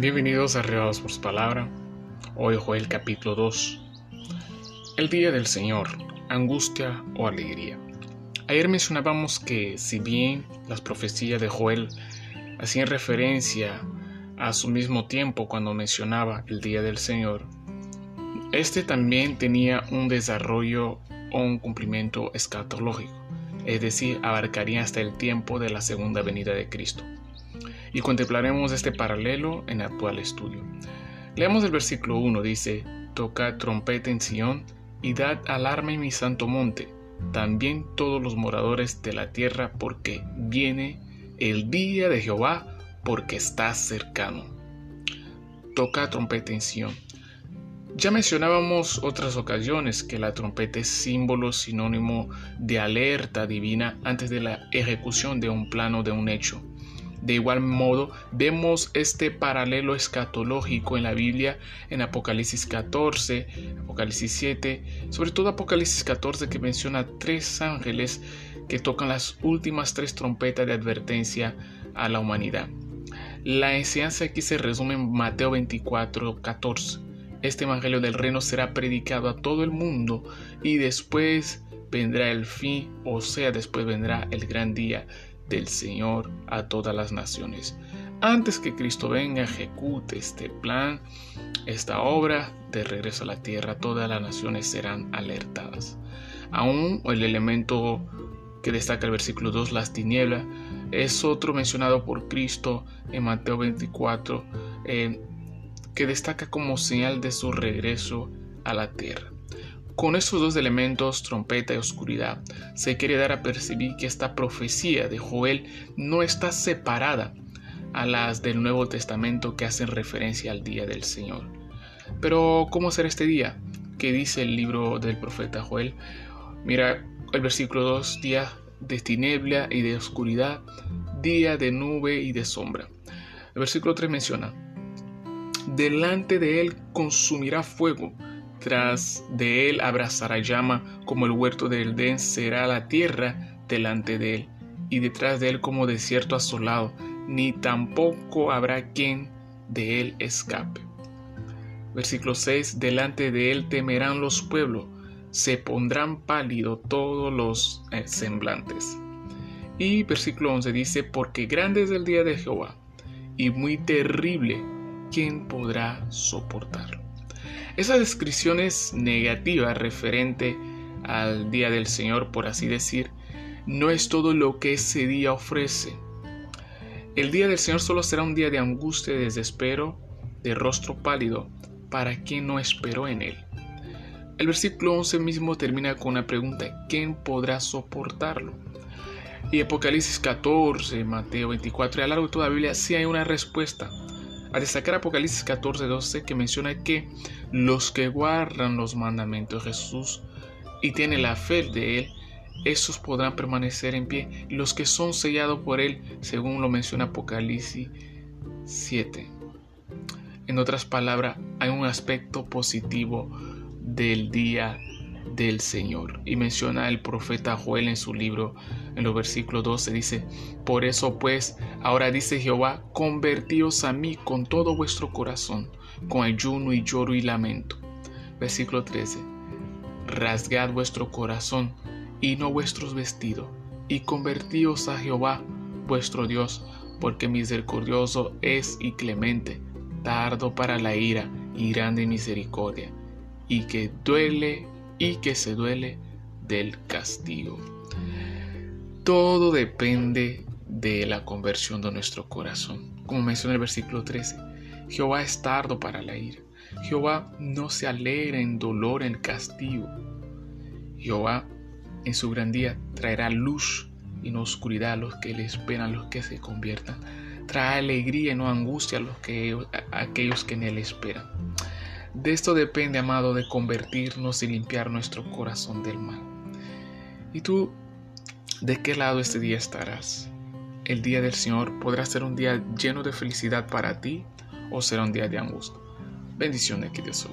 Bienvenidos a Regados por su palabra. Hoy Joel capítulo 2. El día del Señor, angustia o alegría. Ayer mencionábamos que si bien las profecías de Joel hacían referencia a su mismo tiempo cuando mencionaba el día del Señor, este también tenía un desarrollo o un cumplimiento escatológico, es decir, abarcaría hasta el tiempo de la segunda venida de Cristo y contemplaremos este paralelo en el actual estudio. Leamos el versículo 1, dice, Toca trompeta en Sión y dad alarma en mi santo monte, también todos los moradores de la tierra, porque viene el día de Jehová, porque está cercano. Toca trompeta en Sión. Ya mencionábamos otras ocasiones que la trompeta es símbolo sinónimo de alerta divina antes de la ejecución de un plano de un hecho. De igual modo, vemos este paralelo escatológico en la Biblia en Apocalipsis 14, Apocalipsis 7, sobre todo Apocalipsis 14 que menciona tres ángeles que tocan las últimas tres trompetas de advertencia a la humanidad. La enseñanza aquí se resume en Mateo 24, 14. Este Evangelio del Reino será predicado a todo el mundo y después vendrá el fin, o sea, después vendrá el gran día del Señor a todas las naciones. Antes que Cristo venga, ejecute este plan, esta obra de regreso a la tierra, todas las naciones serán alertadas. Aún el elemento que destaca el versículo 2, las tinieblas, es otro mencionado por Cristo en Mateo 24, eh, que destaca como señal de su regreso a la tierra. Con estos dos elementos, trompeta y oscuridad, se quiere dar a percibir que esta profecía de Joel no está separada a las del Nuevo Testamento que hacen referencia al día del Señor. Pero, ¿cómo será este día? ¿Qué dice el libro del profeta Joel? Mira el versículo 2, día de tiniebla y de oscuridad, día de nube y de sombra. El versículo 3 menciona, delante de él consumirá fuego tras de él abrazará llama, como el huerto del Edén será la tierra delante de él, y detrás de él como desierto asolado, ni tampoco habrá quien de él escape. Versículo 6. Delante de él temerán los pueblos, se pondrán pálido todos los eh, semblantes. Y versículo 11 dice, porque grande es el día de Jehová, y muy terrible, ¿quién podrá soportarlo? Esa descripción es negativa referente al día del Señor, por así decir, no es todo lo que ese día ofrece. El día del Señor solo será un día de angustia y desespero, de rostro pálido, para quien no esperó en él. El versículo 11 mismo termina con una pregunta, ¿quién podrá soportarlo? Y Apocalipsis 14, Mateo 24 y a lo largo de toda la Biblia sí hay una respuesta a destacar Apocalipsis 14:12 que menciona que los que guardan los mandamientos de Jesús y tienen la fe de Él, esos podrán permanecer en pie, los que son sellados por Él, según lo menciona Apocalipsis 7. En otras palabras, hay un aspecto positivo del día del Señor. Y menciona el profeta Joel en su libro, en los versículos 12, dice, por eso pues, ahora dice Jehová, convertíos a mí con todo vuestro corazón, con ayuno y lloro y lamento. Versículo 13, rasgad vuestro corazón y no vuestros vestidos, y convertíos a Jehová, vuestro Dios, porque misericordioso es y clemente, tardo para la ira y grande misericordia, y que duele y que se duele del castigo. Todo depende de la conversión de nuestro corazón. Como menciona el versículo 13, Jehová es tardo para la ira. Jehová no se alegra en dolor, en castigo. Jehová en su gran día traerá luz y no oscuridad a los que le esperan, a los que se conviertan. Trae alegría y no angustia a, los que, a aquellos que en él esperan. De esto depende, amado, de convertirnos y limpiar nuestro corazón del mal. ¿Y tú de qué lado este día estarás? El día del Señor podrá ser un día lleno de felicidad para ti o será un día de angustia. Bendiciones que Dios.